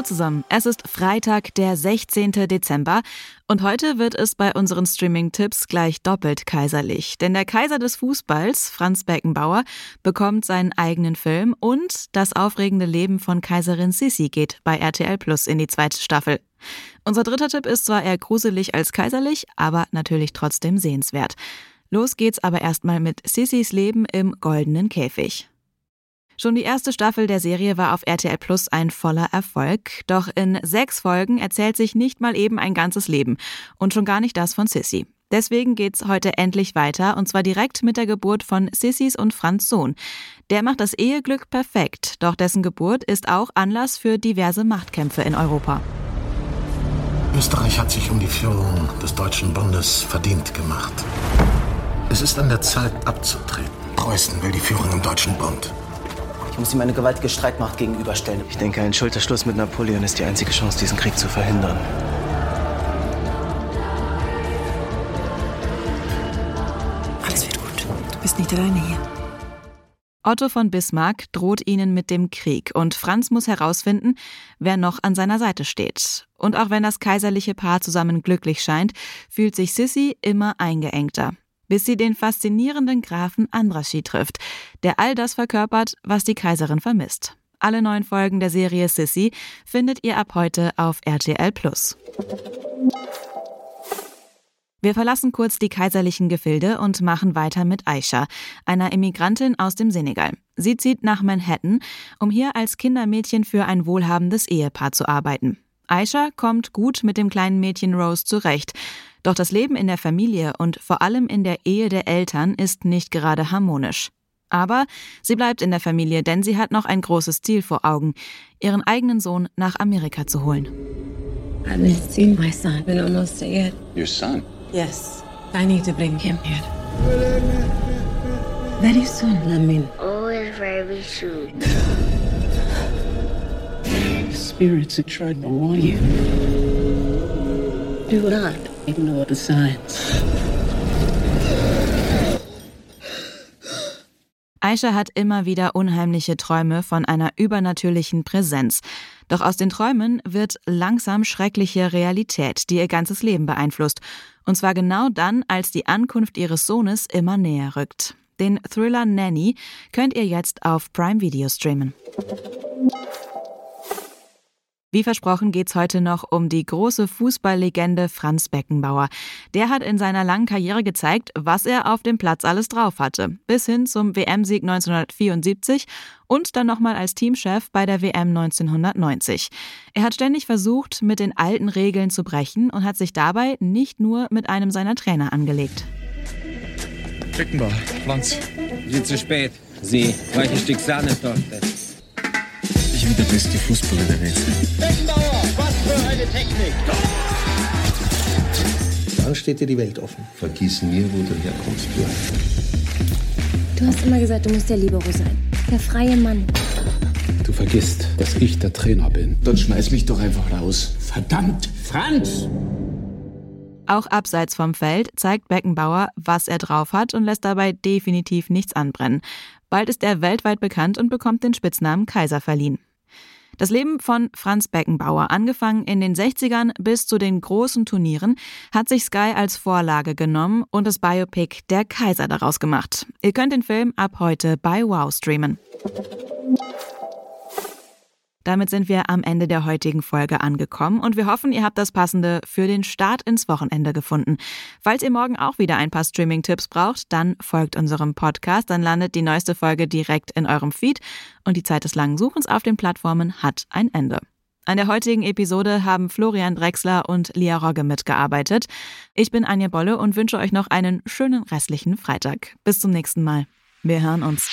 Hallo zusammen, es ist Freitag, der 16. Dezember und heute wird es bei unseren Streaming-Tipps gleich doppelt kaiserlich. Denn der Kaiser des Fußballs, Franz Beckenbauer, bekommt seinen eigenen Film und das aufregende Leben von Kaiserin Sissi geht bei RTL Plus in die zweite Staffel. Unser dritter Tipp ist zwar eher gruselig als kaiserlich, aber natürlich trotzdem sehenswert. Los geht's aber erstmal mit Sissis Leben im goldenen Käfig. Schon die erste Staffel der Serie war auf RTL Plus ein voller Erfolg. Doch in sechs Folgen erzählt sich nicht mal eben ein ganzes Leben. Und schon gar nicht das von Sissy. Deswegen geht's heute endlich weiter und zwar direkt mit der Geburt von Sissys und Franz Sohn. Der macht das Eheglück perfekt, doch dessen Geburt ist auch Anlass für diverse Machtkämpfe in Europa. Österreich hat sich um die Führung des Deutschen Bundes verdient gemacht. Es ist an der Zeit abzutreten. Preußen will die Führung im Deutschen Bund. Ich muss ihm eine gewaltige Streitmacht gegenüberstellen. Ich denke, ein Schulterschluss mit Napoleon ist die einzige Chance, diesen Krieg zu verhindern. Alles wird gut. Du bist nicht alleine hier. Otto von Bismarck droht ihnen mit dem Krieg und Franz muss herausfinden, wer noch an seiner Seite steht. Und auch wenn das kaiserliche Paar zusammen glücklich scheint, fühlt sich Sissy immer eingeengter bis sie den faszinierenden Grafen Andraschi trifft, der all das verkörpert, was die Kaiserin vermisst. Alle neun Folgen der Serie Sissy findet ihr ab heute auf RTL. Wir verlassen kurz die kaiserlichen Gefilde und machen weiter mit Aisha, einer Immigrantin aus dem Senegal. Sie zieht nach Manhattan, um hier als Kindermädchen für ein wohlhabendes Ehepaar zu arbeiten. Aisha kommt gut mit dem kleinen Mädchen Rose zurecht, doch das Leben in der Familie und vor allem in der Ehe der Eltern ist nicht gerade harmonisch. Aber sie bleibt in der Familie, denn sie hat noch ein großes Ziel vor Augen, ihren eigenen Sohn nach Amerika zu holen. I haven't seen my son in almost a year. Your son? Yes. I need to bring him here. Very soon, I mean. Always very soon. Spirits are trying to warn you. Do not ignore the signs. Aisha hat immer wieder unheimliche Träume von einer übernatürlichen Präsenz. Doch aus den Träumen wird langsam schreckliche Realität, die ihr ganzes Leben beeinflusst. Und zwar genau dann, als die Ankunft ihres Sohnes immer näher rückt. Den Thriller Nanny könnt ihr jetzt auf Prime Video streamen. Wie versprochen geht's heute noch um die große Fußballlegende Franz Beckenbauer. Der hat in seiner langen Karriere gezeigt, was er auf dem Platz alles drauf hatte. Bis hin zum WM-Sieg 1974 und dann nochmal als Teamchef bei der WM 1990. Er hat ständig versucht, mit den alten Regeln zu brechen und hat sich dabei nicht nur mit einem seiner Trainer angelegt. Beckenbauer, Franz. Sie zu spät. Sie, weiches Stück Sahnetorte. Ich bin der beste Fußballer der Welt. Beckenbauer, was für eine Technik. Dann steht dir die Welt offen. Vergiss nie, wo du herkommst, Björn. Du hast immer gesagt, du musst der Libero sein. Der freie Mann. Du vergisst, dass ich der Trainer bin. Dann schmeiß mich doch einfach raus. Verdammt! Franz! Auch abseits vom Feld zeigt Beckenbauer, was er drauf hat und lässt dabei definitiv nichts anbrennen. Bald ist er weltweit bekannt und bekommt den Spitznamen Kaiser verliehen. Das Leben von Franz Beckenbauer, angefangen in den 60ern bis zu den großen Turnieren, hat sich Sky als Vorlage genommen und das Biopic Der Kaiser daraus gemacht. Ihr könnt den Film ab heute bei Wow streamen. Damit sind wir am Ende der heutigen Folge angekommen und wir hoffen, ihr habt das Passende für den Start ins Wochenende gefunden. Falls ihr morgen auch wieder ein paar Streaming-Tipps braucht, dann folgt unserem Podcast, dann landet die neueste Folge direkt in eurem Feed und die Zeit des langen Suchens auf den Plattformen hat ein Ende. An der heutigen Episode haben Florian Drexler und Lia Rogge mitgearbeitet. Ich bin Anja Bolle und wünsche euch noch einen schönen restlichen Freitag. Bis zum nächsten Mal. Wir hören uns.